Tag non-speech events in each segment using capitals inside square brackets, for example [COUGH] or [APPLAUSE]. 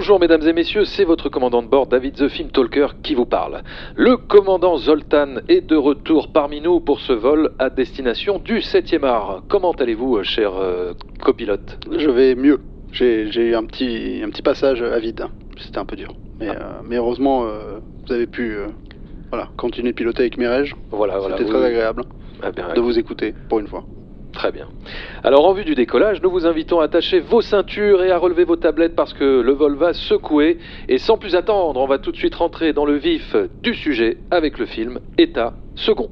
Bonjour mesdames et messieurs, c'est votre commandant de bord David the Film Talker qui vous parle. Le commandant Zoltan est de retour parmi nous pour ce vol à destination du 7e art. Comment allez-vous, cher euh, copilote? Je vais mieux. J'ai eu un petit, un petit passage à vide. C'était un peu dur. Mais, Ah. euh, mais heureusement, euh, vous avez pu euh, voilà, continuer de piloter avec Mireille. Voilà, voilà. C'était très agréable Ah bien, de vous écouter, pour une fois. Très bien. Alors en vue du décollage, nous vous invitons à attacher vos ceintures et à relever vos tablettes parce que le vol va secouer. Et sans plus attendre, on va tout de suite rentrer dans le vif du sujet avec le film État second.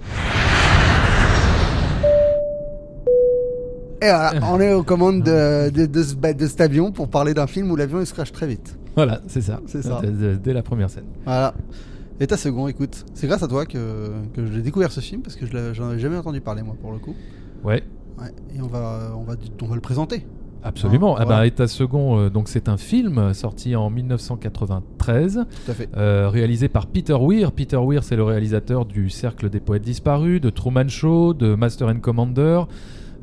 Et voilà, on est aux commandes de, de, de ce- bah, de cet avion pour parler d'un film où l'avion il se crache très vite. Voilà, c'est ça. C'est ça. Dès, la première scène. Voilà. Et ta second, écoute, c'est grâce à toi que, que j'ai découvert ce film parce que je l'avais- j'en avais jamais entendu parler moi pour le coup. Ouais, Ouais. Et on va, on va, on va le présenter. absolument. Ah, Ah, État second, euh, donc c'est un film sorti en 1993, Tout à fait. euh, réalisé par Peter Weir. Peter Weir, c'est le réalisateur du Cercle des poètes disparus, de Truman Show, de Master and Commander,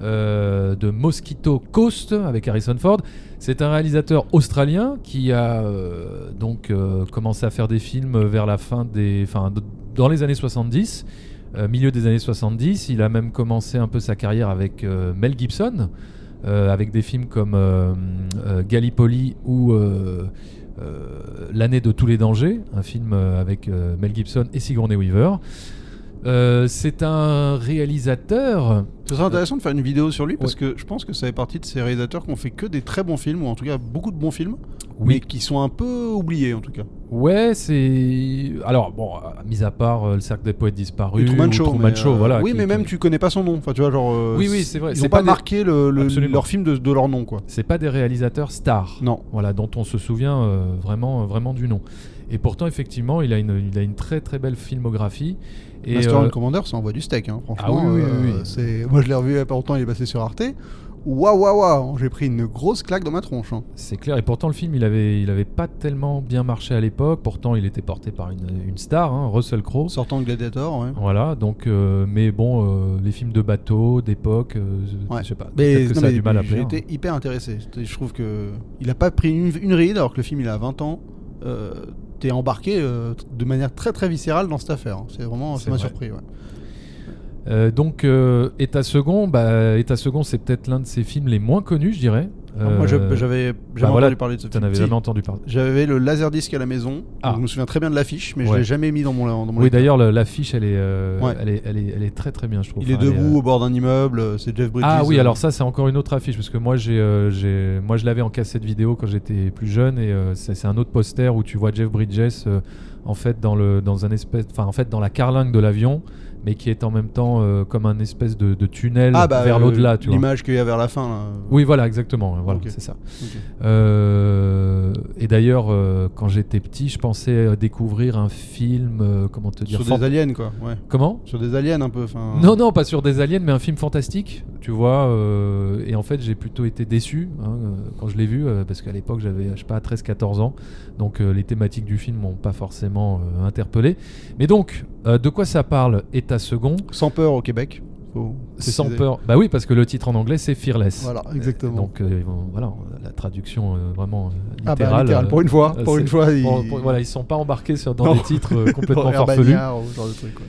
euh, de Mosquito Coast avec Harrison Ford. C'est un réalisateur australien qui a donc commencé à faire des films vers la fin des, enfin, d- dans les années 70. Euh, milieu des années 70, il a même commencé un peu sa carrière avec euh, Mel Gibson, euh, avec des films comme Gallipoli ou L'année de tous les dangers, un film avec Mel Gibson et Sigourney Weaver. Euh, c'est un réalisateur. Ce serait intéressant de faire une vidéo sur lui parce Ouais. que je pense que ça fait partie de ces réalisateurs qui ont fait que des très bons films ou en tout cas beaucoup de bons films, Oui. mais qui sont un peu oubliés en tout cas. Ouais, c'est. Alors, bon, mis à part euh, le cercle des poètes disparus. Truman Show. Truman mais, Show, euh, voilà. Oui, qui- mais qui- même tu connais pas son nom. Enfin, tu vois, genre. Oui, oui, c'est vrai. Ils C'est ont pas, des- marqué le, le- Absolument. leur film de, de leur nom, quoi. C'est pas des réalisateurs stars. Non. Voilà, dont on se souvient vraiment, vraiment du nom. Et pourtant, effectivement, il a une, il a une très très belle filmographie. Et, Master euh, and Commander, ça envoie du steak, hein, franchement. Ah oui, oui, euh, c'est- Moi, je l'ai revu il y a pas longtemps, il est passé sur Arte. Waouh, waouh, waouh, j'ai pris une grosse claque dans ma tronche. hein. C'est clair, et pourtant le film il avait, il avait pas tellement bien marché à l'époque. Pourtant il était porté par une, une star, hein, Russell Crowe. Sortant de Gladiator, ouais. Voilà, donc, euh, mais bon, euh, les films de bateau d'époque, euh, Ouais. je sais pas, Mais, peut-être que non, ça a mais du mal à plaire. été hyper intéressé. Je trouve que il a pas pris une, une ride alors que le film il a 20 ans. Euh, T'es embarqué euh, de manière très très viscérale dans cette affaire. hein. C'est vraiment, ça m'a vrai. surpris. Ouais. Euh, donc, euh, État second, bah, État second, c'est peut-être l'un de ses films les moins connus, je dirais. Alors, Moi, je- Euh, j'avais bah jamais voilà, entendu parler de ce film. avais Si, jamais entendu parler. J'avais le laserdisc à la maison. Ah. je me souviens très bien de l'affiche, mais je Ouais. l'ai jamais mis dans mon. Dans mon Oui, d'ailleurs, le- l'affiche, elle est, euh, Ouais. elle est, elle est, elle est très très bien, je trouve. Il est Enfin, debout euh, au bord d'un immeuble. C'est Jeff Bridges. Ah oui, alors ça c'est encore une autre affiche parce que moi j'ai, euh, moi je l'avais en cassette vidéo quand j'étais plus jeune et c'est, un autre poster où tu vois Jeff Bridges en fait dans le dans un espèce, enfin en fait dans la carlingue de l'avion, mais qui est en même temps euh, comme un espèce de, de tunnel Ah, bah, vers euh, l'au-delà, tu. L'image qu'il y a vers la fin. là. Oui, voilà, exactement, voilà, c'est ça. Euh, et d'ailleurs, quand j'étais petit, je pensais découvrir un film, comment te dire, Sur des aliens, quoi. Ouais. comment? Sur des aliens un peu. non, non, pas sur des aliens, mais un film fantastique, tu vois. euh, et en fait, j'ai plutôt été déçu hein, euh, quand je l'ai vu, euh, parce qu'à l'époque, j'avais, je sais pas, 13-14 ans. Donc, euh, les thématiques du film m'ont pas forcément euh, interpellé. Mais donc, de quoi ça parle État second? Sans peur au Québec. Sans peur. Bah oui, parce que le titre en anglais, c'est Fearless. Voilà, exactement. donc, euh, voilà, la traduction euh, vraiment euh, Ah bah, littérale. littéral, pour une fois, pour une fois, ils- pour- pour- voilà, ils sont pas embarqués sur, dans Non. des titres [LAUGHS] complètement farfelus. Herbagnard ou ce genre de truc, quoi.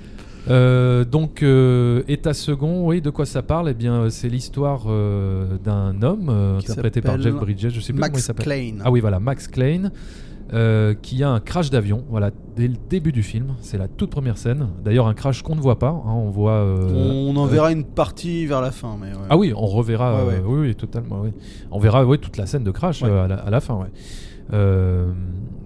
Euh, donc, euh, État second, oui, de quoi ça parle? Eh bien, euh, c'est l'histoire euh, d'un homme Qui interprété par Jeff Bridges, je sais plus comment il Max s'appelle. Klein. Ah oui, voilà, Max Klein, qui a un crash d'avion, voilà, dès le début du film. C'est la toute première scène. D'ailleurs, un crash qu'on ne voit pas. hein, on voit. On en verra une partie vers la fin, mais ouais. Ah oui, on reverra. Ouais, euh, oui, oui, totalement. Oui. On verra oui, toute la scène de crash euh, à, la, à la fin. Ouais. Euh,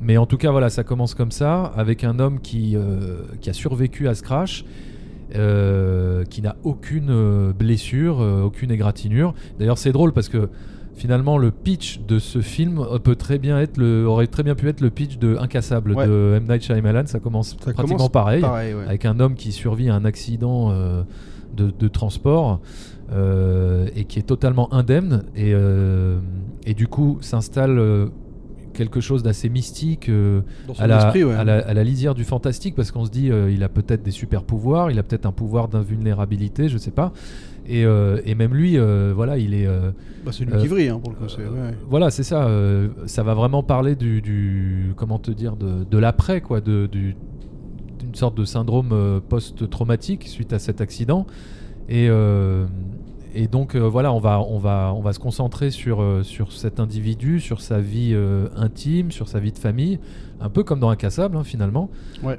mais en tout cas, voilà, ça commence comme ça, avec un homme qui, euh, qui a survécu à ce crash. euh, qui n'a aucune euh, blessure, euh, aucune égratignure. D'ailleurs, c'est drôle parce que finalement, le pitch de ce film peut très bien être le, aurait très bien pu être le pitch de Incassable Ouais. de M Night Shyamalan. Ça commence Ça pratiquement commence pareil Pareil, ouais. avec un homme qui survit à un accident de, de transport et qui est totalement indemne et, et du coup s'installe quelque chose d'assez mystique. euh, à la, esprit, ouais. à, la, à la lisière du fantastique parce qu'on se dit euh, il a peut-être des super pouvoirs, il a peut-être un pouvoir d'invulnérabilité, je sais pas. Et, euh, et même lui, euh, voilà, il est. Bah, c'est qui vrille, hein, pour le coup. c'est- ouais. Voilà, c'est ça. ça va vraiment parler du, du- comment te dire, de, de l'après, quoi, de, du- d'une sorte de syndrome post-traumatique suite à cet accident. Et, et donc euh, voilà, on va, on va, on va se concentrer sur, euh, sur cet individu, sur sa vie euh, intime, sur sa vie de famille, un peu comme dans Incassable hein, finalement. Ouais.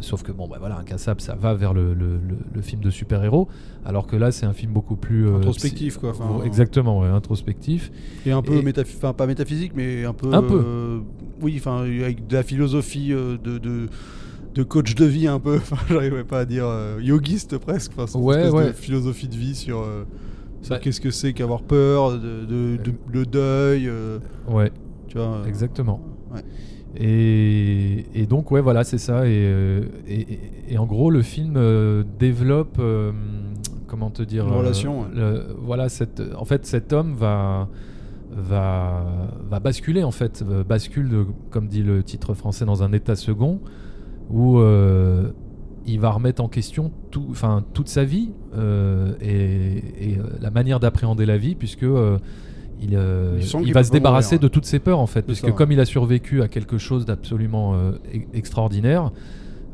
Sauf que bon, bah voilà, Incassable, ça va vers le, le- le- le film de super-héros, alors que là, c'est un film beaucoup plus Introspectif, quoi, exactement, ouais, introspectif. Et un peu Et- enfin pas métaphysique, mais un peu. Un peu. oui, enfin avec de la philosophie de, de de coach de vie un peu. [LAUGHS] Enfin, j'arrivais pas à dire euh, yogiste presque. Enfin, Ouais, de philosophie de vie sur. euh, sur Bah- qu'est-ce que c'est qu'avoir peur, de, de, de- le deuil, euh, Ouais, tu vois. euh, exactement. ouais. Et, et donc, ouais, voilà, c'est ça. Et, euh, et, en gros, le film développe, comment te dire, Une relation, le- voilà, cette, en fait, cet homme va, va, va basculer, en fait, bascule, de- comme dit le titre français, dans un état second où euh, il va remettre en question tout, enfin, toute sa vie euh, et, et, euh, la manière d'appréhender la vie, puisque euh, il, va se débarrasser mourir, de toutes ses peurs, en fait, puisque ça, ouais. comme il a survécu à quelque chose d'absolument e- extraordinaire,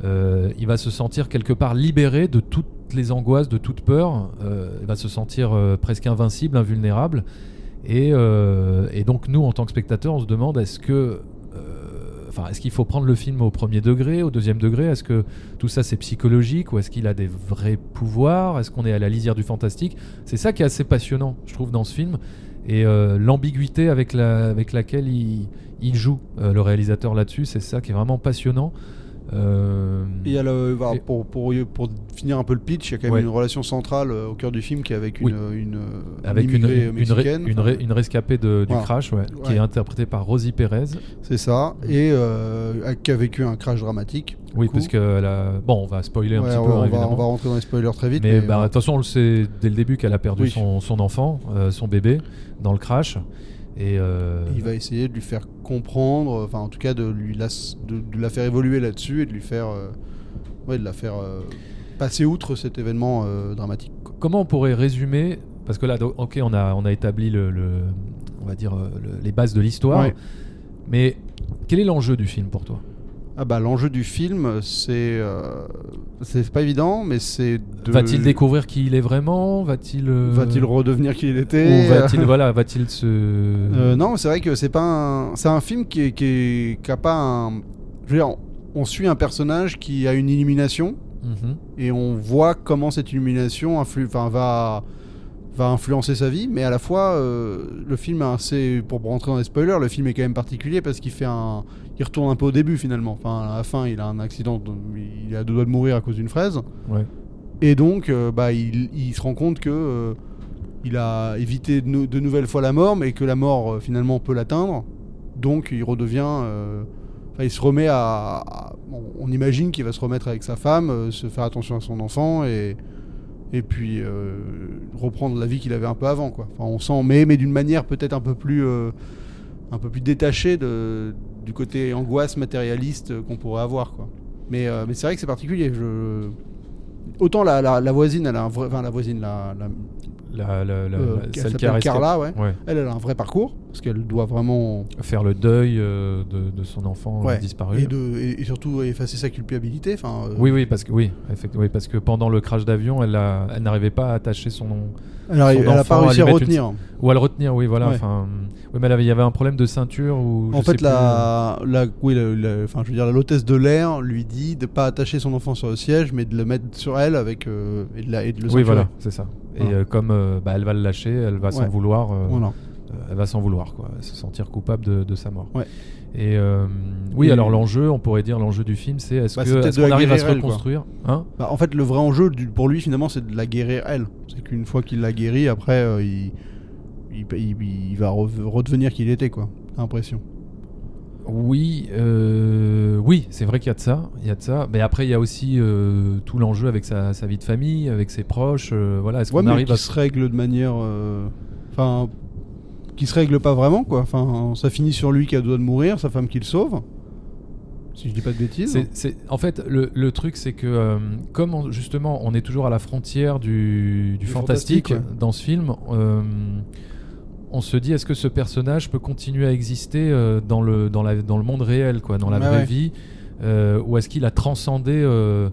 il va se sentir quelque part libéré de toutes les angoisses, de toute peur. il va se sentir presque invincible, invulnérable. Et, et donc nous, en tant que spectateurs, on se demande est-ce que, est-ce qu'il faut prendre le film au premier degré, au deuxième degré? Est-ce que tout ça c'est psychologique ou est-ce qu'il a des vrais pouvoirs? Est-ce qu'on est à la lisière du fantastique? C'est ça qui est assez passionnant, je trouve, dans ce film. Et euh, l'ambiguïté avec, la, avec laquelle il, il joue, euh, le réalisateur là-dessus, c'est ça qui est vraiment passionnant. Euh, Et il y a le, voilà, Et- pour, pour, pour finir un peu le pitch, il y a quand même Ouais. une relation centrale euh, au cœur du film qui est avec une, Oui. une, une avec une, une, ré- mexicaine. une, ré- une rescapée de- du Voilà. crash, ouais, qui est interprétée par Rosie Perez. C'est ça. Et euh, qui a vécu un crash dramatique. Oui, coup. parce que la... bon, on va spoiler un petit peu, on va- évidemment. on va rentrer dans les spoilers très vite. mais mais, bah, euh, attention, on le sait dès le début qu'elle a perdu Oui. son, son enfant, euh, son bébé, dans le crash. Et euh, il va essayer de lui faire comprendre, enfin en tout cas de lui las- de, de la faire évoluer là-dessus et de lui faire, euh, ouais, de la faire euh, passer outre cet événement dramatique. quoi. comment on pourrait résumer Parce que là, donc, ok, on a, on a établi le, le- on va dire le- les bases de l'histoire. Ouais. Mais quel est l'enjeu du film pour toi? Ah bah l'enjeu du film, c'est euh, c'est pas évident, mais c'est de Va-t-il découvrir qui il est vraiment? Va-t-il euh, va-t-il redevenir qui il était? Ou va-t-il voilà, va-t-il se Euh, non, c'est vrai que c'est pas un... c'est un film qui est, qui est- qui a pas un. Je veux dire, on suit un personnage qui a une illumination Mhm. et on voit comment cette illumination influe, enfin, va va influencer sa vie, mais à la fois euh, le film est assez, pour rentrer dans les spoilers, le film est quand même particulier parce qu'il fait un, il retourne un peu au début finalement. Enfin, à la fin, il a un accident, de- il a deux doigts de mourir à cause d'une fraise. Ouais. Et donc, euh, bah, il, il se rend compte que euh, il a évité de, nou- de nouvelles fois la mort, mais que la mort finalement peut l'atteindre. Donc, il redevient. il se remet à. on, on imagine qu'il va se remettre avec sa femme, euh, se faire attention à son enfant et. Et puis euh, reprendre la vie qu'il avait un peu avant, quoi. Enfin, on sent, mais, mais d'une manière peut-être un peu plus, euh, un peu plus détachée de, du côté angoisse matérialiste euh, qu'on pourrait avoir, quoi. Mais, mais c'est vrai que c'est particulier. Je... Autant la, la, voisine, elle a un la voisine, la, la, La, euh, celle qui a Carla, ouais. Ouais. Elle, elle a un vrai parcours parce qu'elle doit vraiment Faire le deuil euh, de, de son enfant euh, Ouais. disparu. et, de, et, et surtout effacer sa culpabilité. Enfin, euh, Oui, oui, parce que oui, oui, parce que pendant le crash d'avion, elle, a- elle n'arrivait pas à attacher son elle a, son elle a enfant pas à réussi à une- retenir. ou à le retenir, oui, voilà. Enfin, oui, mais il y avait un problème de ceinture ou. En je fait, euh. la, la, oui, enfin, je veux dire, la l'hôtesse de l'air lui dit de pas attacher son enfant sur le siège, mais de le mettre sur elle avec euh, et, de et de le Oui, voilà, c'est ça. Et Voilà. euh, comme euh, bah, elle va le lâcher, elle va s'en Ouais. vouloir. euh, Voilà. elle va s'en vouloir, quoi, se sentir coupable de, de sa mort. Ouais. Et oui, Et- alors l'enjeu, on pourrait dire l'enjeu du film, c'est est-ce Bah, qu'on arrive à se reconstruire, hein? Bah, en fait, le vrai enjeu du- pour lui, finalement, c'est de la guérir elle. C'est qu'une fois qu'il l'a guérie, après, il, il, il- il va re- redevenir qui il était, quoi. J'ai l'impression. Oui, euh, oui, c'est vrai qu'il y a de ça, il y a de ça. Mais après, il y a aussi euh, tout l'enjeu avec sa, sa vie de famille, avec ses proches. euh, voilà, est-ce Ouais, qu'on arrive qui à se règle de manière. euh, Enfin. qui se règle pas vraiment quoi. Enfin, ça finit sur lui qui a le droit de mourir, sa femme qui le sauve. Si je dis pas de bêtises. En fait, le, le truc, c'est que comme on- justement, on est toujours à la frontière du, fantastique, fantastique, ouais. dans ce film, on se dit est-ce que ce personnage peut continuer à exister euh, dans, le, dans, la, dans le monde réel, quoi, dans la vraie ouais. vie, euh, ou est-ce qu'il a transcendé euh,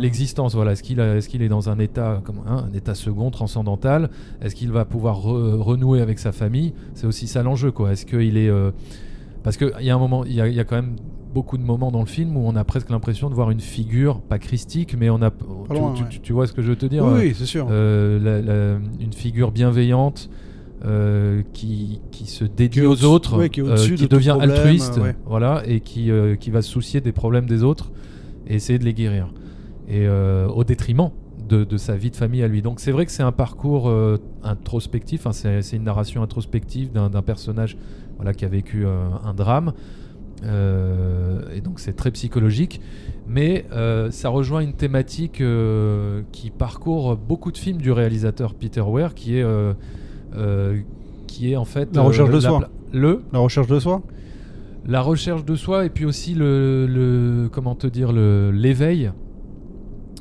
L'existence, voilà est-ce qu'il est dans un état comme hein, un état second transcendantal? Est-ce qu'il va pouvoir re- renouer avec sa famille? C'est aussi ça l'enjeu quoi est-ce qu'il est euh, parce qu'il y a un moment, il y, a- il y a quand même beaucoup de moments dans le film où on a presque l'impression de voir une figure, pas christique, mais on a. tu, loin, tu- ouais. tu- tu vois ce que je veux te dire? Oui, euh, c'est sûr. euh, la- la- Une figure bienveillante euh, qui, qui se dédie Qui aux autres, ouais, qui euh, qui de devient problème, altruiste, ouais. voilà, et qui, euh, qui va se soucier des problèmes des autres et essayer de les guérir. Et au détriment de, de sa vie de famille à lui. Donc c'est vrai que c'est un parcours introspectif, hein, c'est une narration introspective d'un personnage voilà, qui a vécu un drame. Euh, et donc c'est très psychologique, mais euh, ça rejoint une thématique euh, qui parcourt beaucoup de films du réalisateur Peter Weir, qui est qui est en fait La recherche de la soi. le La recherche de soi. la recherche de soi et puis aussi le, le- comment te dire le l'éveil.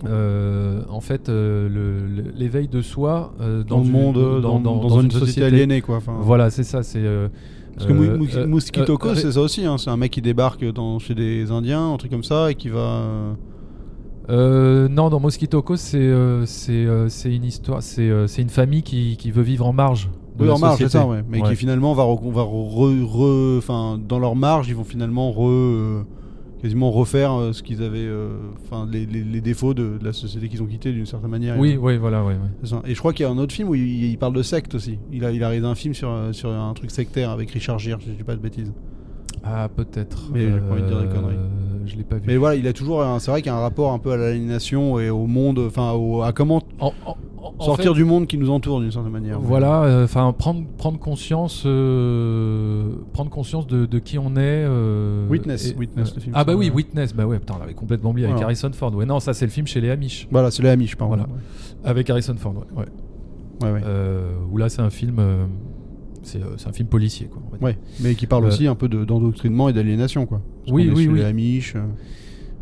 Euh, en fait, euh, le- le- l'éveil de soi euh, Dans, le une- monde, euh, dans, dans une, société, aliénée quoi. Enfin, Voilà, c'est ça. C'est euh, Parce que euh, Mou- Mou- euh, Mosquito euh, Coast, ré- c'est ça aussi. hein, C'est un mec qui débarque dans, chez des Indiens, un truc comme ça, et qui va. Euh, non, dans Mosquito Coast, c'est euh, c'est euh, c'est une histoire, c'est euh, c'est une famille qui, qui veut vivre en marge. De Oui, la en marge, c'est ça, ouais. Mais Ouais. qui finalement va, re- va re- enfin, dans leur marge, ils vont finalement re, quasiment refaire ce qu'ils avaient, enfin, les, les- les défauts de, de la société qu'ils ont quitté d'une certaine manière. Oui, oui, voilà, ouais. Et je crois qu'il y a un autre film où il, il parle de secte aussi. Il a, il a réalisé un film sur, sur un truc sectaire avec Richard Gere, si je dis pas de bêtises. Ah, peut-être. Mais j'ai pas envie de dire des conneries. Je l'ai pas vu. Mais voilà, il a toujours, un- c'est vrai qu'il y a un rapport un peu à l'aliénation et au monde, enfin, au- à comment En- en- en- en sortir fait, du monde qui nous entoure d'une certaine manière. Voilà, euh, enfin prendre prendre conscience, euh, prendre conscience de, de qui on est. euh, Witness, et- Witness, le film Ah bah oui, euh, Witness, bah ouais, putain, on l'avait complètement oublié avec. Harrison Ford. Ouais, non, ça c'est le film chez les Amish, Voilà, c'est les Amish, pardon. Voilà. avec Harrison Ford. Ouais. ouais. Ouais, ouais. Euh, où là c'est un film, euh, c'est euh, c'est un film policier quoi. Ouais, mais qui parle Euh, aussi un peu de- d'endoctrinement et d'aliénation, quoi. Parce Oui, oui, oui. Les Amish. euh,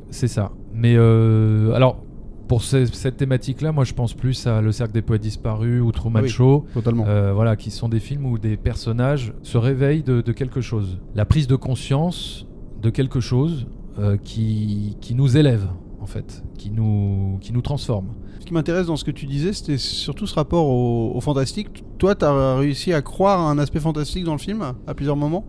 C'est ça. Mais alors, pour ce- cette thématique-là, moi je pense plus à Le Cercle des Poètes Disparus ou Truman Ah oui. Show. totalement. Euh, voilà, qui sont des films où des personnages se réveillent de, de quelque chose. La prise de conscience de quelque chose euh, qui, qui nous élève, en fait, qui nous, qui nous transforme. Ce qui m'intéresse dans ce que tu disais, c'était surtout ce rapport au, au fantastique. Toi, t'as réussi à croire à un aspect fantastique dans le film à plusieurs moments?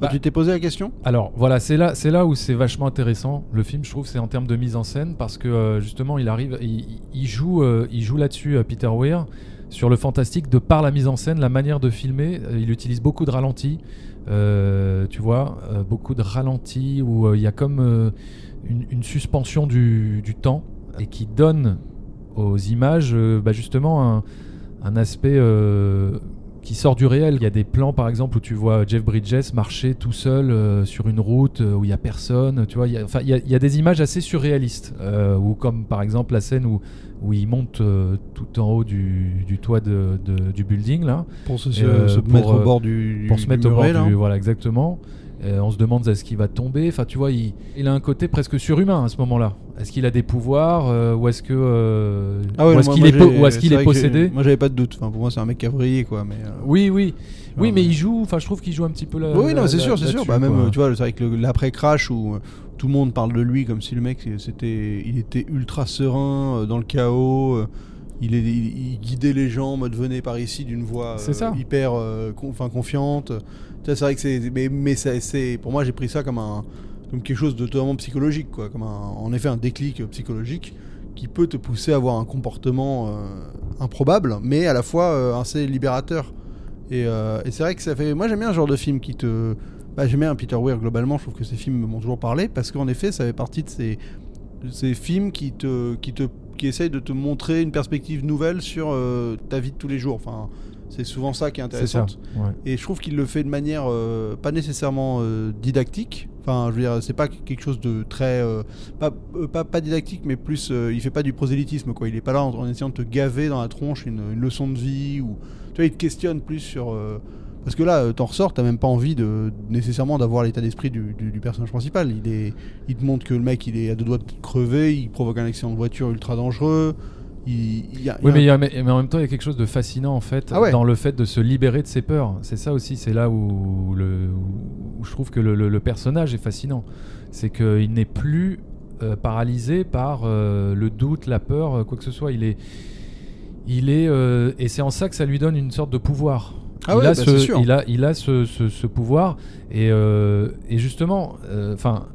Bah. Tu t'es posé la question? Alors voilà, c'est là, c'est là où c'est vachement intéressant. Le film, je trouve, c'est en termes de mise en scène parce que euh, justement, il arrive, il, il joue, euh, il joue là-dessus, euh, Peter Weir, sur le fantastique de par la mise en scène, la manière de filmer. Il utilise beaucoup de ralentis, tu vois, beaucoup de ralentis où il y a comme une, une suspension du, du temps et qui donne aux images, euh, bah, justement, un, un aspect euh, qui sort du réel. Il y a des plans, par exemple, où tu vois Jeff Bridges marcher tout seul euh, sur une route euh, où il y a personne. Tu vois, il y a, enfin, il y a, il y a des images assez surréalistes, euh, ou comme par exemple la scène où où il monte tout en haut du, du toit de, de- du building là, Pour se, se pour, mettre au bord du. pour du se mettre au bord là. du voilà exactement. Euh, on se demande est-ce qu'il va tomber? Enfin, tu vois, il, il a un côté presque surhumain à ce moment-là. Est-ce qu'il a des pouvoirs? Euh, ou est-ce que euh, Ah ouais, ou est-ce qu'il est, est j'ai- possédé? Moi, j'avais pas de doute. Enfin, pour moi, c'est un mec qui a brillé, quoi. Mais, euh, Oui, oui, oui, mais il joue. Enfin, je trouve qu'il joue un petit peu la. Oui, non, c'est sûr, c'est sûr. Bah, même, quoi. tu vois, c'est avec le- l'après-crash où tout le monde parle de lui comme si le mec, c'était, il était ultra serein dans le chaos. il, est, il, il guidait les gens en mode venez par ici d'une voix euh, hyper euh, con- confiante. C'est vrai que c'est. Mais, pour moi, j'ai pris ça comme, quelque chose de totalement psychologique, quoi. En effet un déclic psychologique qui peut te pousser à avoir un comportement euh, improbable, mais à la fois euh, assez libérateur. Et, euh, et c'est vrai que ça fait. Moi, j'aime bien ce genre de film qui te. Bah, j'aime bien Peter Weir globalement. Je trouve que ces films m'ont toujours parlé parce qu'en effet, ça fait partie de ces, films qui qui essayent de te montrer une perspective nouvelle sur ta vie de tous les jours. Enfin, C'est souvent ça qui est intéressant. ouais. Et je trouve qu'il le fait de manière euh, pas nécessairement euh, didactique. Enfin, je veux dire, c'est pas quelque chose de très. euh, pas, pas, pas didactique, mais plus. il fait pas du prosélytisme, quoi. Il est pas là en, en essayant de te gaver dans la tronche une, une leçon de vie. ou Tu vois, il te questionne plus sur. parce que là, t'en ressors, t'as même pas envie de nécessairement d'avoir l'état d'esprit du, du- du personnage principal. Il, est, il te montre que le mec, il est à deux doigts de crever, il provoque un accident de voiture ultra dangereux. Il, il y a, il y Oui, a mais, un- il y a- mais mais en même temps, il y a quelque chose de fascinant en fait Ah ouais. dans le fait de se libérer de ses peurs. C'est ça aussi, c'est là où, le, où je trouve que le, le- le personnage est fascinant. C'est qu'il n'est plus euh, paralysé par euh, le doute, la peur, euh, quoi que ce soit. Il est, il est, euh, et c'est en ça que ça lui donne une sorte de pouvoir. Ah il, ouais, a bah, ce, il a, il a ce, ce- ce pouvoir et, et justement, enfin.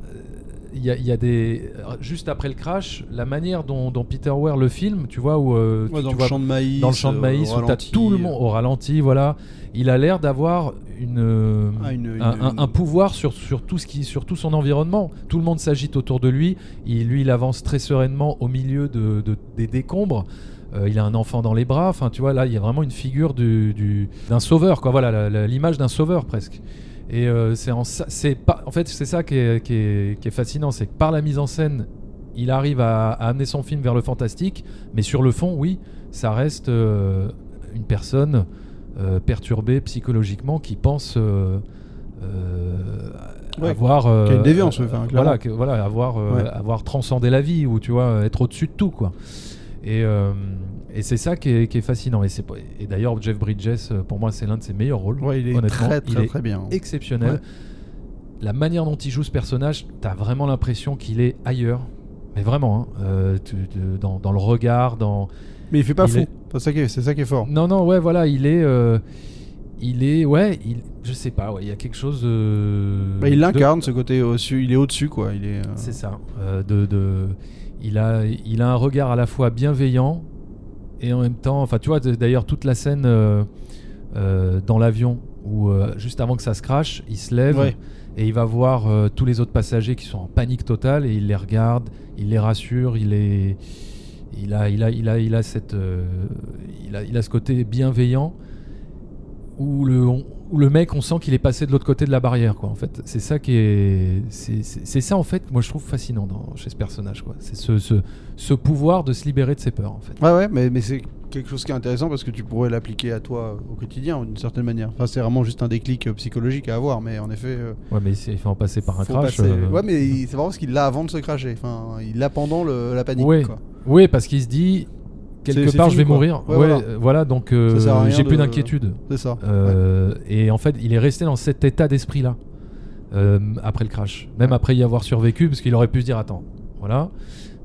Il y, a- il y a des juste après le crash, la manière dont, dont Peter Weir le filme, tu vois où euh, Ouais, tu- dans tu le vois, champ de maïs. dans le champ de euh, maïs où t'as tout le monde au ralenti, voilà. Il a l'air d'avoir une, Ah, une- une- un, un- une- un pouvoir sur, sur tout ce qui, sur tout son environnement. Tout le monde s'agite autour de lui. Il, lui, il avance très sereinement au milieu de, de- des décombres. Euh, il a un enfant dans les bras. Enfin, tu vois, là, il y a vraiment une figure du, du- d'un sauveur, quoi. Voilà, l'image d'un sauveur presque. Et euh, c'est en, ça- c'est pas, en fait, c'est ça qui est, qui est- qui est fascinant, c'est que par la mise en scène, il arrive à, à amener son film vers le fantastique, mais sur le fond, oui, ça reste euh, une personne euh, perturbée psychologiquement qui pense Ouais, avoir qui a une déviance, enfin, voilà, que- voilà, avoir Ouais. avoir transcendé la vie ou tu vois être au-dessus de tout quoi. Et, et c'est ça qui est, qui est fascinant. Et, et d'ailleurs, Jeff Bridges, euh, pour moi, c'est l'un de ses meilleurs rôles. Ouais, il est honnêtement. très Il très est très bien. exceptionnel. Ouais. La manière dont il joue ce personnage, t'as vraiment l'impression qu'il est ailleurs. Mais vraiment, hein, euh, tu- tu- dans, dans le regard, dans. Mais il fait pas Il fou. est- C'est ça qui est, c'est ça qui est fort. Non, non, ouais, voilà, il est. euh, il est. Ouais, il, je sais pas, ouais, il y a quelque chose. euh, Bah, il de- l'incarne ce côté au-dessus. Il est au-dessus quoi. Il est. euh, C'est ça. euh, de, de- il, a, il a un regard à la fois bienveillant et en même temps. Enfin, tu vois, d'ailleurs, toute la scène euh, euh, dans l'avion où, euh, juste avant que ça se crache, il se lève Ouais. et il va voir euh, tous les autres passagers qui sont en panique totale et il les regarde, il les rassure, il les. Il a, il a, il a, il a cette, euh, il a, il a ce côté bienveillant où le, on- où le mec, on sent qu'il est passé de l'autre côté de la barrière, quoi. En fait, c'est ça qui est, c'est ça en fait, moi je trouve fascinant dans, chez ce personnage, quoi. C'est ce, ce, ce pouvoir de se libérer de ses peurs, en fait. Ouais ouais, mais, mais c'est quelque chose qui est intéressant parce que tu pourrais l'appliquer à toi au quotidien d'une certaine manière. Enfin, c'est vraiment juste un déclic euh, psychologique à avoir, mais en effet. euh, Ouais, mais c'est- il faut en passer par un crash. passer- euh, Ouais, mais c'est vraiment parce qu'il l'a avant de se cracher. Enfin, il l'a pendant le- la panique. Ouais. Quoi. Oui, parce qu'il se dit quelque part je vais quoi. mourir. Ouais, Ouais, voilà. euh, voilà. donc euh, j'ai plus de- d'inquiétude. C'est ça. ouais. Euh, Et en fait, il est resté dans cet état d'esprit-là euh, après le crash. Même après y avoir survécu, parce qu'il aurait pu se dire attends, voilà.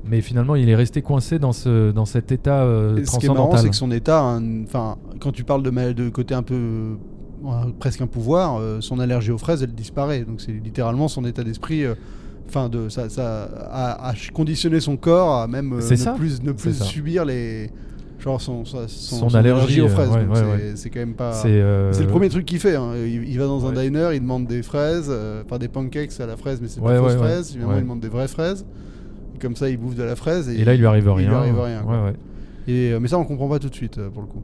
Mais finalement, il est resté coincé dans, ce, dans cet état Et ce qui est marrant, transcendantal. c'est que son état, enfin, quand tu parles de, ma- de côté un peu, presque un pouvoir, son allergie aux fraises, elle disparaît. Donc c'est littéralement son état d'esprit. Euh, Enfin, de ça, ça a, a conditionné son corps à même euh, ne ça. plus, ne plus subir les, genre son, son, Son son allergie, aux euh, fraises. ouais, Donc ouais, c'est- ouais. quand même pas. C'est euh, le premier truc qu'il fait. hein. Il, il va dans un diner, il demande des fraises, euh, pas des pancakes à la fraise, mais c'est pas fausses ouais, ouais. fraises. Finalement, il demande des vraies fraises. Et comme ça, il bouffe de la fraise. Et, Et là, il lui arrive rien. Il lui arrive rien. quoi. Ouais, ouais. Et, euh, mais ça, on comprend pas tout de suite euh, pour le coup.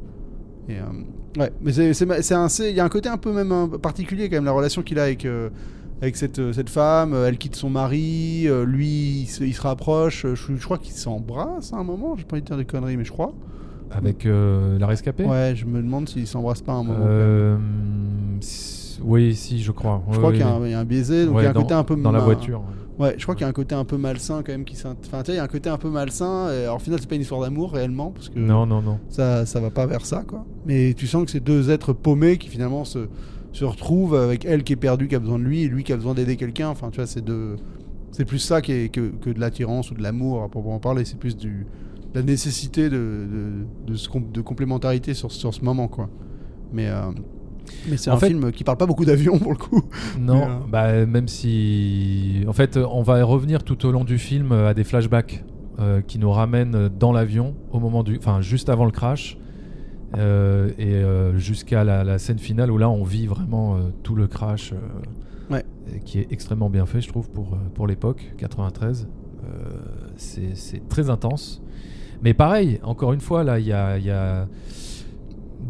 Et, euh, ouais, mais c'est, il y a un côté un peu même un- particulier quand même la relation qu'il a avec euh, avec cette, euh, cette femme. Euh, Elle quitte son mari, euh, lui il se, il se rapproche. Je, je crois qu'ils s'embrassent à un moment. J'ai pas envie de dire des conneries, mais je crois. Avec euh, la rescapée? Ouais, je me demande s'ils s'embrassent pas à un moment. Euh, Oui, si, je crois. Je Ouais, crois qu'il y a, un, il y a un baiser, donc Ouais, il y a un dans- côté un peu Dans la voiture. Ouais, je crois qu'il y a un côté un peu malsain quand même qui Enfin, tu sais, il y a un côté un peu malsain. Et, alors, au final, c'est pas une histoire d'amour réellement, parce que Non, non, non. ça, ça va pas vers ça, quoi. Mais tu sens que c'est deux êtres paumés qui finalement se, se retrouvent avec elle qui est perdue, qui a besoin de lui, et lui qui a besoin d'aider quelqu'un. Enfin, tu vois, c'est deux. C'est plus ça qui est, que, que de l'attirance ou de l'amour, à proprement parler. C'est plus du, de la nécessité de, de, de, ce de complémentarité sur, sur ce moment, quoi. Mais, euh, mais c'est un fait- film qui parle pas beaucoup d'avion pour le coup. [LAUGHS] Non, euh, bah, même si. En fait, on va revenir tout au long du film euh, à des flashbacks euh, qui nous ramènent dans l'avion au moment du. Enfin, juste avant le crash. Euh, et euh, jusqu'à la, la scène finale où là on vit vraiment euh, tout le crash Ouais. qui est extrêmement bien fait je trouve pour, pour l'époque 93 Euh, c'est très intense mais pareil encore une fois là il y a, il y a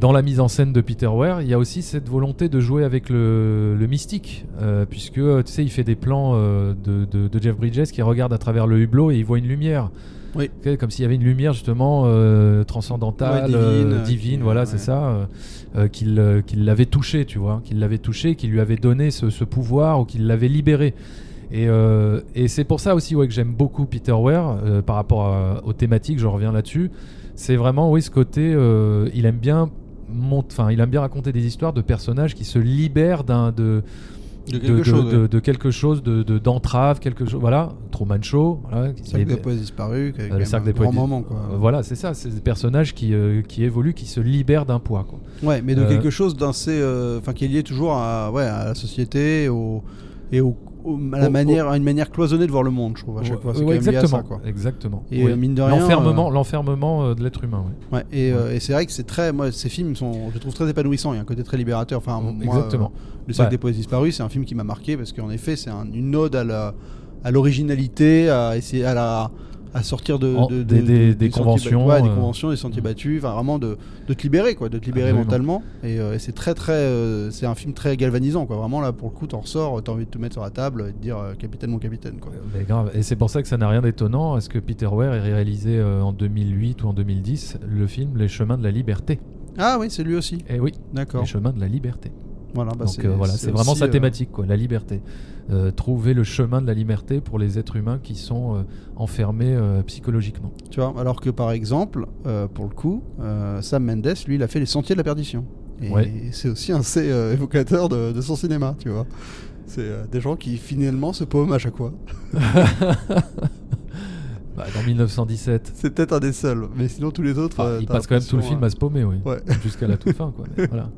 dans la mise en scène de Peter Ware, il y a aussi cette volonté de jouer avec le, le mystique, euh, puisque euh, tu sais, il fait des plans euh, de, de- de Jeff Bridges qui regarde à travers le hublot et il voit une lumière. Oui. Comme s'il y avait une lumière justement euh, transcendantale, Ouais, divine, voilà, ouais. c'est ça, qu'il l'avait touché, tu vois, qu'il l'avait touché, qu'il lui avait donné ce, ce pouvoir ou qu'il l'avait libéré. Et, et c'est pour ça aussi ouais, que j'aime beaucoup Peter Ware par rapport à- aux thématiques, je reviens là-dessus. C'est vraiment, oui, ce côté, il aime bien mont- enfin, il aime bien raconter des histoires de personnages qui se libèrent d'un de De quelque chose, de, ouais. de quelque chose de de- d'entrave, quelque chose. Voilà, Truman Show. Voilà, qui- des poètes disparus, qui euh, le cercle un des poètes. moment, quoi. euh, voilà, c'est ça. C'est des personnages qui, euh, qui évoluent, qui se libèrent d'un poids. Quoi. Ouais, mais de Euh, quelque chose d'assez, euh, enfin, qui est lié toujours à, ouais, à la société, au, et au, au- à la Au- manière, à une manière cloisonnée de voir le monde, je trouve à chaque fois. C'est Ouais, quand même lié à exactement. ça, quoi. exactement. Et, Oui. euh, mine de rien, L'enfermement, euh, l'enfermement euh, de l'être humain. ouais. Ouais, et, euh, et c'est vrai que c'est très, moi, ces films sont, je trouve très épanouissants. Il y a un côté très libérateur. Enfin, moi, Exactement. euh, le Ouais. des poètes disparus, c'est un film qui m'a marqué parce qu'en effet, c'est un- une ode à la, à l'originalité, à essayer, à la, à sortir de, En- de- des- de- des- de- des sentiers conventions, battus, ouais, des conventions, des sentiers battus, enfin vraiment de, de te libérer, quoi, de te libérer mentalement. Et, euh, et c'est très, très, euh, c'est un film très galvanisant, quoi. Vraiment là, pour le coup, t'en ressors, t'as envie de te mettre sur la table et de dire euh, capitaine, mon capitaine, quoi. Mais grave. Et c'est pour ça que ça n'a rien d'étonnant. Est-ce que Peter Ware ait réalisé en 2008 ou en 2010 le film Les Chemins de la Liberté? Ah oui, c'est lui aussi. Eh oui, D'accord. Les Chemins de la Liberté. Voilà, bah, Donc c'est euh, voilà, c'est vraiment sa euh, thématique, quoi, la liberté. Euh, trouver le chemin de la liberté pour les êtres humains qui sont euh, enfermés psychologiquement. Tu vois, alors que par exemple, pour le coup, Sam Mendes, lui, il a fait Les Sentiers de la Perdition. Et Ouais. c'est aussi assez euh, évocateur de, de son cinéma, tu vois. C'est des gens qui finalement se paument à chaque fois. [LAUGHS] Bah, dans 1917. C'est peut-être un des seuls, mais sinon tous les autres. Enfin, euh, il passe quand même tout le film à se paumer, oui. Ouais. [LAUGHS] Jusqu'à la toute fin, quoi. [LAUGHS] mais voilà.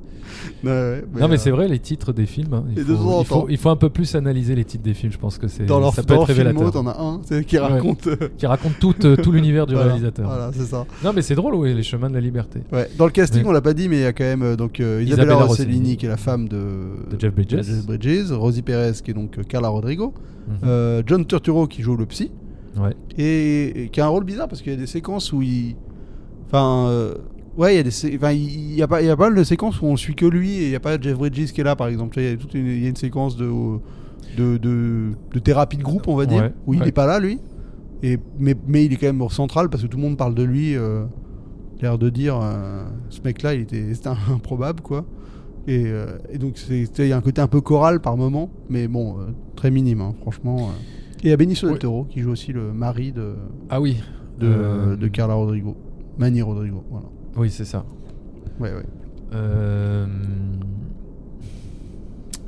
euh, ouais, ouais, non, mais euh, c'est vrai, les titres des films, hein, il, faut, temps en il, faut, temps. il faut un peu plus analyser les titres des films, je pense que c'est Dans leur, ça peut dans être révélateur. t'en as un qui raconte. euh, Qui raconte tout, euh, tout l'univers du [LAUGHS] voilà, réalisateur. Voilà, c'est ça. Non, mais c'est drôle, oui, les chemins de la liberté. Ouais. Dans le casting, on l'a pas dit, mais il y a quand même euh, donc euh, Isabella, Rossellini, qui est la femme de, De Jeff Bridges. Bridges, Rosie Perez, qui est donc euh, Carla Rodrigo, Mhm. euh, John Turturro qui joue le psy. Ouais. et, et qui a un rôle bizarre parce qu'il y a des séquences où il enfin euh, ouais il y a des sé- enfin il y a pas il y a pas mal de séquences où on suit que lui et il y a pas Jeff Bridges qui est là par exemple il y a toute une, il y a une séquence de de, de de thérapie de groupe on va dire Ouais, où il ouais. est pas là lui et mais, mais il est quand même central parce que tout le monde parle de lui euh, l'air de dire euh, ce mec là il était c'était [LAUGHS] improbable quoi et, euh, et donc il y a un côté un peu choral par moment mais bon très minime hein, franchement. Et a Benicio del. Toro qui joue aussi le mari de Ah oui. de, Euh, de Carla Rodrigo. Manny Rodrigo, voilà. Oui, c'est ça. Ouais, ouais. Euh,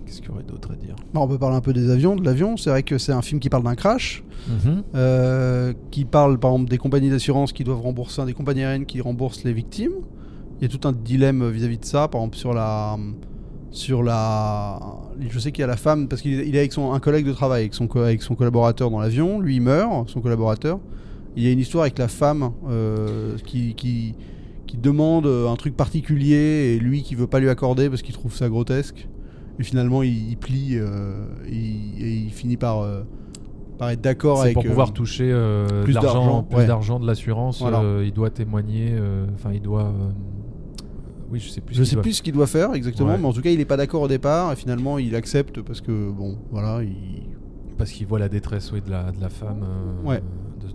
Qu'est-ce qu'il y aurait d'autre à dire? Bon, on peut parler un peu des avions, de l'avion. C'est vrai que c'est un film qui parle d'un crash, Mhm. euh, qui parle par exemple des compagnies d'assurance qui doivent rembourser, des compagnies aériennes qui remboursent les victimes. Il y a tout un dilemme vis-à-vis de ça, par exemple sur la, sur la, je sais qu'il y a la femme parce qu'il est avec son un collègue de travail, avec son avec son collaborateur dans l'avion. Lui il meurt, son collaborateur. Il y a une histoire avec la femme euh, qui, qui qui demande un truc particulier et lui qui veut pas lui accorder parce qu'il trouve ça grotesque. Et finalement, il, il plie euh, il- et il finit par, euh, par être d'accord avec. pour pouvoir toucher plus d'argent, plus ouais. d'argent de l'assurance. Voilà. il doit témoigner. Enfin, il doit. Euh, Oui, je sais plus. Je ce qu'il sais doit plus ce qu'il doit faire exactement, Ouais. mais en tout cas, il est pas d'accord au départ et finalement, il accepte parce que bon, voilà, il. Parce qu'il voit la détresse oui, de, la, de la femme, euh, Ouais.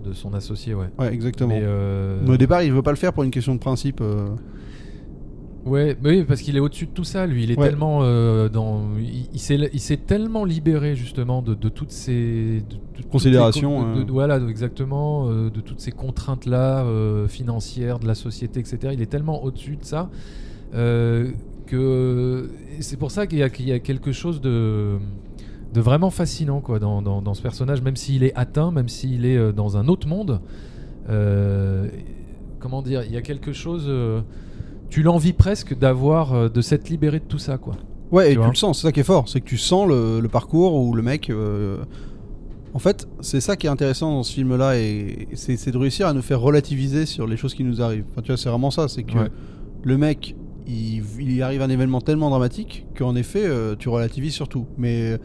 de, de son associé, ouais. Ouais, exactement. Mais, euh, Mais au départ, il veut pas le faire pour une question de principe. Euh. Ouais, mais oui, parce qu'il est au-dessus de tout ça, lui. Il est Ouais. tellement euh, dans, il, il s'est, tellement libéré justement de, de toutes ces de- Considérations, hein. voilà, exactement, euh, de toutes ces contraintes là financières de la société, etc. Il est tellement au-dessus de ça euh, que c'est pour ça qu'il y a, qu'il y a quelque chose de de vraiment fascinant quoi dans, dans, dans ce personnage, même s'il est atteint, même s'il est euh, dans un autre monde. euh, comment dire, il y a quelque chose. Tu l'envies presque d'avoir euh, de s'être libéré de tout ça quoi. Ouais, et Tu le sens, c'est ça qui est fort, c'est que tu sens le, le parcours où le mec. euh, En fait, c'est ça qui est intéressant dans ce film-là, et c'est de réussir à nous faire relativiser sur les choses qui nous arrivent. Enfin, tu vois, c'est vraiment ça, c'est que Ouais. le mec, il, il arrive un événement tellement dramatique qu'en effet, euh, tu relativises sur tout. Mais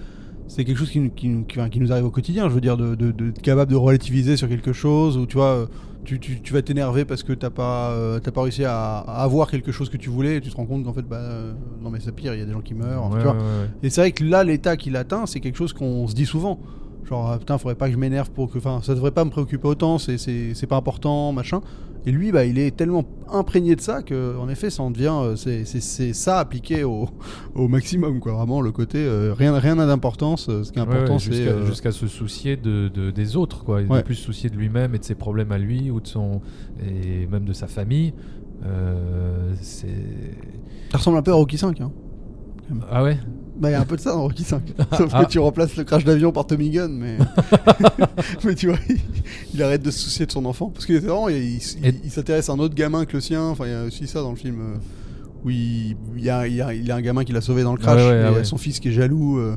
c'est quelque chose qui, nous- qui, nous- qui- enfin, qui nous arrive au quotidien. Je veux dire, de, de, de- être capable de relativiser sur quelque chose, ou tu vois, tu, tu, tu vas t'énerver parce que t'as pas, euh, t'as pas réussi à, à avoir quelque chose que tu voulais, et tu te rends compte qu'en fait, bah, euh, non mais c'est pire, il y a des gens qui meurent. Ouais, tu vois. ouais, ouais. Et c'est vrai que là, l'état qu'il atteint, c'est quelque chose qu'on se dit souvent. Genre, ah, putain, faudrait pas que je m'énerve pour que. Enfin, ça devrait pas me préoccuper autant, c'est- c'est c'est pas important, machin. Et lui, bah, il est tellement imprégné de ça que, en effet, ça en devient. euh, c'est- ça appliqué au, au maximum, quoi. Vraiment, le côté. euh, rien rien n'a d'importance. euh, Ce qui est important, ouais, c'est. jusqu'à se soucier de, de- des autres, quoi. Et Ouais. plus se soucier de lui-même et de ses problèmes à lui ou de son et même de sa famille. Euh, c'est Ça ressemble un peu à Rocky 5. Hein. ah ouais? Bah, il y a un peu de ça dans Rocky 5. [LAUGHS] Sauf Ah. que tu remplaces le crash d'avion par Tommy Gun, mais. [LAUGHS] [LAUGHS] mais tu vois, il, il arrête de se soucier de son enfant. Parce vraiment, il, il- Et- il s'intéresse à un autre gamin que le sien. Enfin, il y a aussi ça dans le film. euh, où il, y a, y a- il y a un gamin qui l'a sauvé dans le crash. Ouais, et ah ouais. son fils qui est jaloux. euh,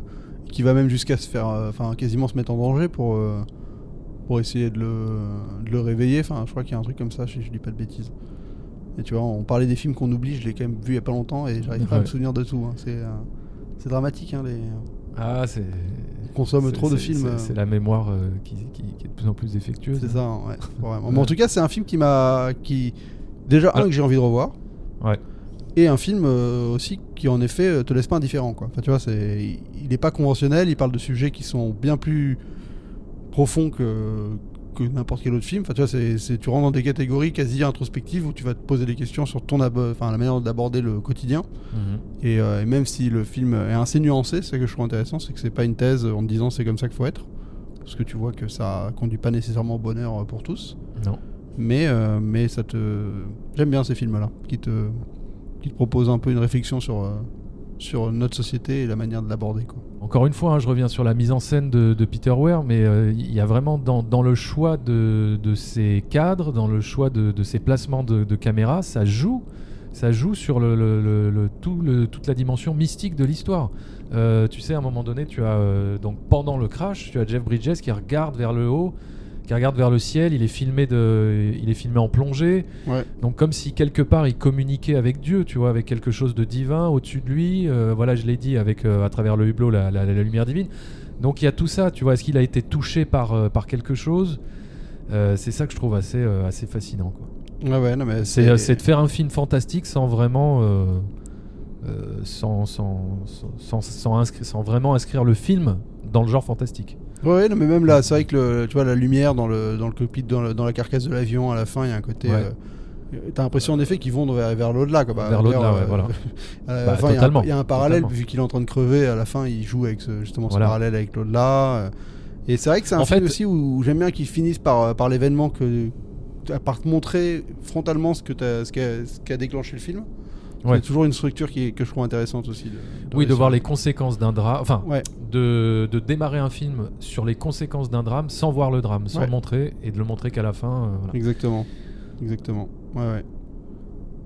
qui va même jusqu'à se faire. euh, Enfin, quasiment se mettre en danger pour. pour essayer de le, de le réveiller. Enfin, je crois qu'il y a un truc comme ça, si je dis pas de bêtises. Et tu vois, on parlait des films qu'on oublie, je l'ai quand même vu il y a pas longtemps et j'arrive pas à me souvenir de tout. hein. C'est. C'est dramatique, hein, les... Ah c'est. on consomme trop de films. c'est- la mémoire euh, qui, qui- qui est de plus en plus défectueuse. C'est ça, ouais. [LAUGHS] vraiment. Mais en tout cas, c'est un film qui m'a. Qui... Déjà, un Ah. que j'ai envie de revoir. Ouais. Et un film euh, aussi qui, en effet, euh, te laisse pas indifférent. Quoi. Enfin, tu vois, c'est... il n'est pas conventionnel, il parle de sujets qui sont bien plus profonds que, que n'importe quel autre film. Enfin, tu vois, c'est, tu rentres dans des catégories quasi introspectives où tu vas te poser des questions sur ton enfin, la manière d'aborder le quotidien. Mhm. Et, euh, et même si le film est assez nuancé, c'est ça que je trouve intéressant, c'est que c'est pas une thèse en te disant c'est comme ça qu'il faut être. Parce que tu vois que ça conduit pas nécessairement au bonheur euh, pour tous. Non. Mais, euh, mais ça te. J'aime bien ces films-là, qui te, qui te proposent un peu une réflexion sur, sur notre société et la manière de l'aborder. Encore une fois, hein, je reviens sur la mise en scène de, Peter Weir, mais euh, il y a vraiment dans, le choix de, de ses cadres, dans le choix de, de ses placements de, de caméra, ça joue, ça joue sur toute la dimension mystique de l'histoire. Euh, tu sais, à un moment donné, tu as euh, donc pendant le crash, tu as Jeff Bridges qui regarde vers le haut, qui regarde vers le ciel. Il est filmé de, il est filmé en plongée. Ouais. Donc comme si quelque part il communiquait avec Dieu, tu vois, avec quelque chose de divin au-dessus de lui. Euh, voilà, je l'ai dit, avec euh, à travers le hublot la, la- la lumière divine. Donc il y a tout ça, tu vois. Est-ce qu'il a été touché par, euh, par quelque chose? C'est ça que je trouve assez, assez fascinant. quoi. Ouais, ouais, non, mais C'est c'est de faire un film fantastique sans vraiment, sans, sans, sans, sans, sans inscri- sans vraiment inscrire le film dans le genre fantastique. Ouais, non, mais même là, c'est vrai que le, tu vois, la lumière dans le, dans le cockpit, dans, le- dans la carcasse de l'avion, à la fin, il y a un côté. Ouais. euh, T'as l'impression en effet qu'ils vont vers, vers l'au-delà. Bah, Vers l'au-delà, ouais, voilà. [LAUGHS] à la Bah, il y a un- totalement, il y, a un parallèle, totalement. vu qu'il est en train de crever, à la fin, il joue avec ce, justement Voilà. ce parallèle avec l'au-delà. euh. Et c'est vrai que c'est un En film fait- aussi où, où j'aime bien qu'ils finissent par, euh, par l'événement, que, par te montrer frontalement ce, que t'as- ce, qui a, ce qui a déclenché le film. Ouais. C'est toujours une structure qui est- que je trouve intéressante aussi. de- de Oui, de voir les conséquences d'un drame. Enfin, Ouais. de, de démarrer un film sur les conséquences d'un drame sans voir le drame, sans Ouais. le montrer et de le montrer qu'à la fin. euh, voilà. Exactement. Exactement. Ouais, ouais.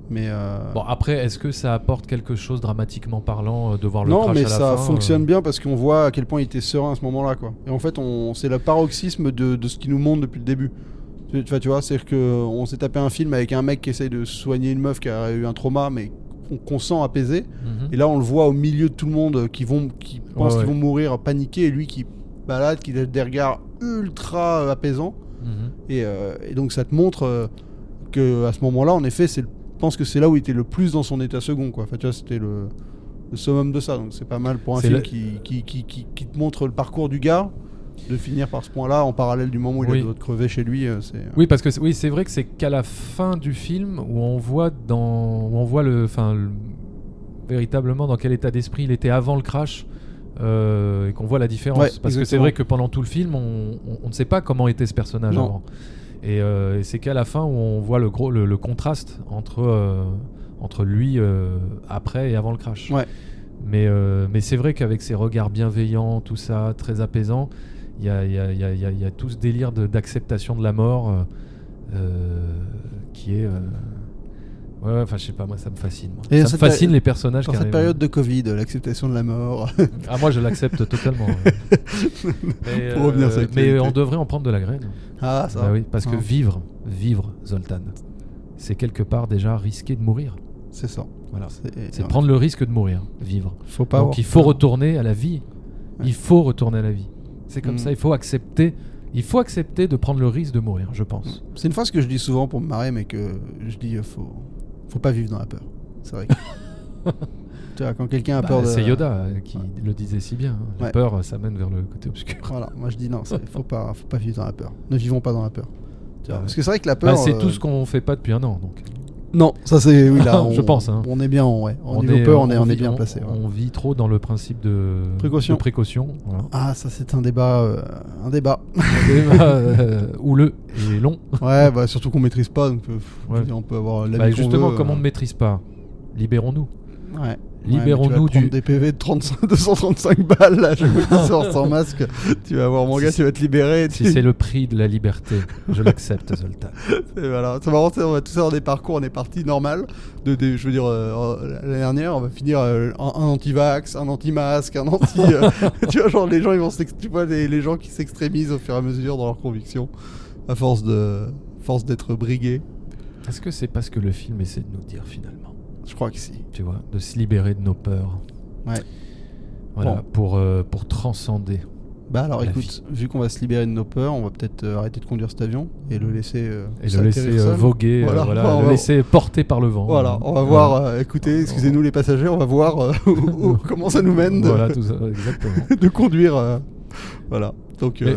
Mais. euh, Bon, après, est-ce que ça apporte quelque chose dramatiquement parlant euh, de voir le non, crash mais à la ça fin, fonctionne euh, bien parce qu'on voit à quel point il était serein à ce moment-là, quoi. Et en fait, on, c'est le paroxysme de, de ce qu'il nous montre depuis le début. Tu, tu vois, tu vois, c'est-à-dire qu'on s'est tapé un film avec un mec qui essaye de soigner une meuf qui a eu un trauma, mais qu'on, sent apaisé. mhm. Et là, on le voit au milieu de tout le monde qui vont, qui pensent ouais. qu'ils vont mourir, paniqués, et lui qui balade, qui a des regards ultra euh, apaisants. Mhm. Et, euh, et donc ça te montre euh, que à ce moment-là, en effet, je pense que c'est là où il était le plus dans son état second, quoi. Enfin, tu vois, c'était le, le summum de ça. Donc c'est pas mal pour un film qui, qui, qui- qui te montre le parcours du gars, de finir par ce point-là en parallèle du moment où il a d'autres crever chez lui. euh, c'est, Oui, parce que c'est- oui, c'est vrai que c'est qu'à la fin du film où on voit dans, où on voit le, enfin, le- véritablement dans quel état d'esprit il était avant le crash. euh, et qu'on voit la différence. Ouais, Parce que c'est vrai que pendant tout le film, on, on- on ne sait pas comment était ce personnage Non. avant. Et, euh, et c'est qu'à la fin où on voit le gros le, le contraste entre, euh, entre lui euh, après et avant le crash. Ouais. Mais, euh, mais c'est vrai qu'avec ses regards bienveillants, tout ça, très apaisant, il y a, y, y, y tout ce délire d'acceptation de, la mort euh, euh, qui est. euh, Ouais, ouais, enfin, je sais pas, moi ça me fascine. moi. Et ça me fascine les personnages Dans qui cette période de Covid, l'acceptation de la mort. [LAUGHS] Ah, moi je l'accepte totalement. ouais. [LAUGHS] mais Pour revenir sur euh, mais on devrait en prendre de la graine. ah, ça. Bah oui, parce que Ah. vivre, vivre, Zoltan, c'est quelque part déjà risquer de mourir. C'est ça. Voilà. C'est, ouais. prendre le risque de mourir, vivre. Faut pas Donc avoir il faut retourner à la vie. Ouais. Il faut retourner à la vie. C'est comme Mm. ça, il faut accepter. Il faut accepter de prendre le risque de mourir, je pense. C'est une phrase que je dis souvent pour me marrer, mais que je dis euh, faut, faut pas vivre dans la peur. C'est vrai. que- [LAUGHS] tu vois, quand quelqu'un a Bah, peur de. C'est Yoda euh, qui le disait si bien. hein. La Ouais. peur, euh, ça mène vers le côté obscur. [LAUGHS] Voilà, moi je dis non, c'est- [LAUGHS] faut pas, faut pas vivre dans la peur. Ne vivons pas dans la peur. Tu vois, ouais. Parce que c'est vrai que la peur. Bah, c'est euh, tout ce qu'on fait pas depuis un an. Donc. Non, ça c'est oui là. [LAUGHS] Je on- pense, hein. On est bien, ouais. Au niveau peur, on est, on est vit- bien placé. ouais. On vit trop dans le principe de Précaution. de précaution voilà. Ah, ça c'est un débat, euh, un débat. Un débat, euh, [LAUGHS] houleux et long. Ouais, bah surtout qu'on maîtrise pas, donc euh, Ouais. on peut avoir la Bah, justement, comme on ne maîtrise pas, libérons-nous. Ouais. Libérons-nous Ouais, du- des PV de 35, 235 balles là, je vous [LAUGHS] sors sans masque. Tu vas voir mon Si gars, tu vas te libérer. Si tu- c'est le prix de la liberté, je l'accepte, [LAUGHS] Zoltan. Voilà, c'est marrant, on va tous avoir des parcours, on est parti normal. De, je veux dire, euh, l'année dernière, on va finir euh, un, un anti-vax, un anti-masque, un anti. euh, [LAUGHS] tu vois, genre les gens, ils vont tu vois, les, les gens qui s'extrémisent au fur et à mesure dans leurs convictions, à force de, force d'être brigués. Est-ce que c'est parce que le film essaie de nous dire finalement Je crois que si. Tu vois, de se libérer de nos peurs. Ouais. Voilà, Bon. pour, euh, pour transcender. Bah alors écoute, vu qu'on va se libérer de nos peurs, on va peut-être euh, arrêter de conduire cet avion et le laisser. euh, Et le laisser euh, voguer, Voilà. le va- laisser porter par le vent. Voilà, on va voir. écoutez, excusez-nous les passagers, on va voir [LAUGHS] comment ça nous mène de, Voilà, tout ça, exactement. [LAUGHS] de conduire. voilà. Donc. Mais-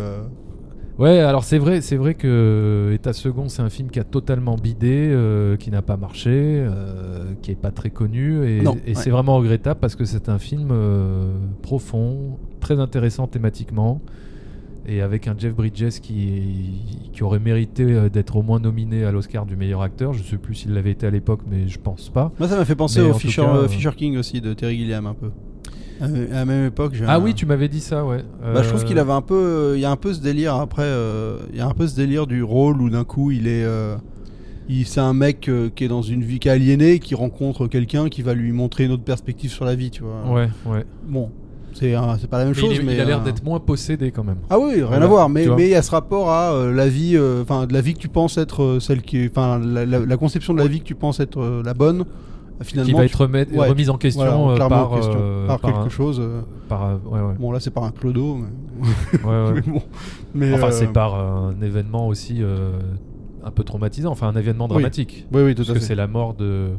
Ouais, alors c'est vrai, c'est vrai que État second, c'est un film qui a totalement bidé, euh, qui n'a pas marché, euh, qui est pas très connu, et, Non, et ouais. c'est vraiment regrettable parce que c'est un film euh, profond, très intéressant thématiquement, et avec un Jeff Bridges qui, qui aurait mérité euh, d'être au moins nominé à l'Oscar du meilleur acteur. Je sais plus s'il l'avait été à l'époque, mais je pense pas. Moi, ça m'a fait penser Mais au cas, euh, euh, Fisher King aussi de Terry Gilliam un peu. À, la même époque, j'ai Ah un- oui, tu m'avais dit ça, ouais. Bah, je trouve Euh, qu'il avait un peu, il y a un peu ce délire après, euh, il y a un peu ce délire du rôle où d'un coup il est, euh, il, c'est un mec qui est dans une vie qui est aliénée, qui rencontre quelqu'un qui va lui montrer une autre perspective sur la vie, tu vois. Ouais, ouais. Bon, c'est, pas la même Mais chose, il, est- mais il a l'air d'être moins possédé quand même. Ah oui, rien Voilà, à voir, mais mais il y a ce rapport à euh, la vie, euh, enfin de la vie que tu penses être euh, celle qui, enfin la, la- la conception de la vie que tu penses être la bonne, finalement. qui va être remet- Ouais, remise en question voilà, euh, clairement par, en question, euh, par quelque un- chose. euh, par, ouais, ouais. Bon là c'est par un clodo, mais, Ouais, ouais. [LAUGHS] mais bon. Mais, enfin, euh, c'est par un événement aussi euh, un peu traumatisant, enfin un événement Oui. dramatique. Oui oui tout Parce à que c'est la mort de.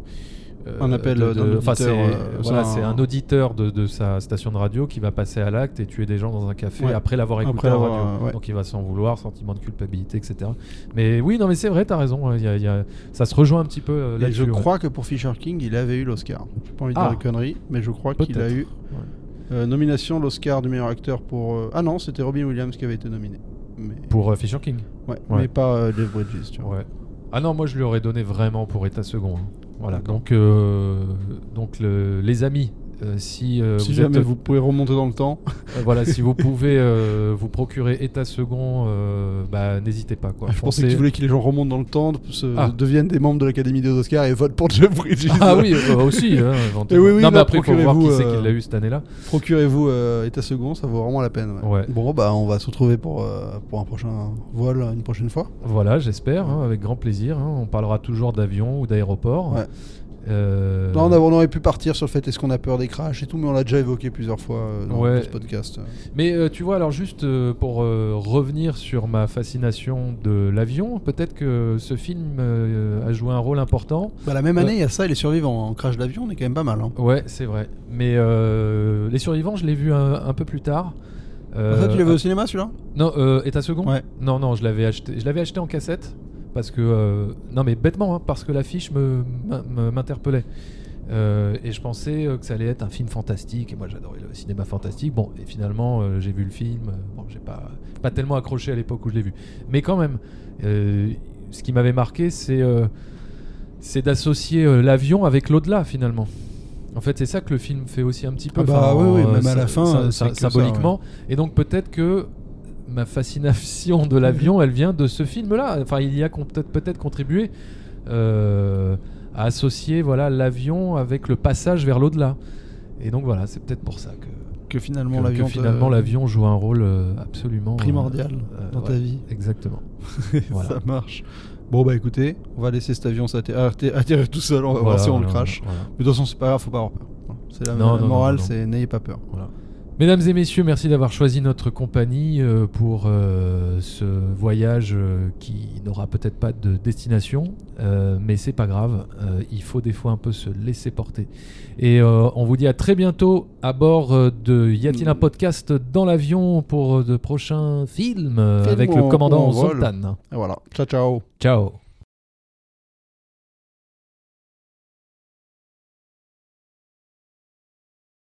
Euh, Un appel d'un enfin, c'est euh, voilà, c'est un- un auditeur de, de sa station de radio qui va passer à l'acte et tuer des gens dans un café Ouais. après l'avoir écouté Après radio. ouais. Donc il va s'en vouloir, sentiment de culpabilité, etc. Mais oui, non, mais c'est vrai, t'as raison. il y a- il y a- ça se rejoint un petit peu euh, là-dessus. je ouais. crois que pour Fisher King, il avait eu l'Oscar. J'ai pas envie de Ah. dire conneries, mais je crois qu'il a eu euh, nomination l'Oscar du meilleur acteur pour. euh, Ah non, c'était Robin Williams qui avait été nominé. Mais... Pour Fisher King. Ouais, mais pas Jeff Bridges, tu vois. Ouais. Ah non, moi je lui aurais donné vraiment pour état second. hein. Voilà. Donc, euh, donc le- les amis, si euh, Si vous jamais êtes, vous pouvez remonter dans le temps. [LAUGHS] euh, voilà, si vous pouvez euh, vous procurer état second, euh, bah n'hésitez pas quoi. je pensais Foncez. qu'il voulait que les gens remontent dans le temps, se- Ah. deviennent des membres de l'Académie des Oscars et votent pour Jeff Bridges. [LAUGHS] Ah oui, euh, aussi. hein, éventuellement. oui, oui, non, mais non, après, faut voir qui procurez-vous, c'est euh, qui l'a eu cette année-là. Procurez-vous euh, État second, ça vaut vraiment la peine. ouais. Ouais. Bon, bah on va se retrouver pour, euh, pour un prochain vol une prochaine fois. Voilà, j'espère, hein, avec grand plaisir. hein. On parlera toujours d'avion ou d'aéroport. Ouais. Euh, Là, on, aurait pu partir sur le fait est-ce qu'on a peur des crashs et tout, mais on l'a déjà évoqué plusieurs fois euh, dans, Ouais. ce podcast. Mais euh, tu vois, alors juste euh, pour euh, revenir sur ma fascination de l'avion, peut-être que ce film euh, a joué un rôle important. Bah, la même Euh, année, il y a ça et les survivants. En crash d'avion, on est quand même pas mal. Hein. Ouais, c'est vrai. Mais euh, Les Survivants, je l'ai vu un, un peu plus tard. Euh, ça, tu l'as vu au cinéma celui-là? Non, euh, État second? Ouais. Non, non, je l'avais acheté. Je l'avais acheté en cassette parce que euh, non, mais bêtement, hein, parce que l'affiche me m'interpellait. Euh, et je pensais euh, que ça allait être un film fantastique. Et moi, j'adorais le cinéma fantastique. Bon, et finalement, euh, j'ai vu le film. Bon, j'ai pas pas tellement accroché à l'époque où je l'ai vu, mais quand même, ce qui m'avait marqué, c'est c'est d'associer l'avion avec l'au-delà finalement. En fait, c'est ça que le film fait aussi un petit peu. Ah bah enfin, oui, oui, même à la fin, ça, symboliquement. Et donc peut-être que ma fascination de l'avion, elle vient de ce film-là. Enfin, il y a peut-être contribué euh, à associer voilà l'avion avec le passage vers l'au-delà. Et donc voilà, c'est peut-être pour ça que, Que finalement, l'avion. finalement l'avion joue un rôle euh, absolument euh, Primordial euh, dans ta vie. Exactement. [LAUGHS] Voilà. ça marche. Bon, bah écoutez, on va laisser cet avion atterrir tout seul. On va voir si on le voilà, voilà. Mais de toute façon, c'est pas grave, faut pas avoir peur. C'est la, Non, la non, morale, c'est n'ayez pas peur. Voilà. Mesdames et messieurs, merci d'avoir choisi notre compagnie euh, pour euh, ce voyage euh, qui n'aura peut-être pas de destination, mais c'est pas grave. il faut des fois un peu se laisser porter. Et on vous dit à très bientôt à bord de Y a-t-il un podcast dans l'avion pour de prochains films avec le commandant. Zoltan. Et voilà. Ciao, ciao. Ciao.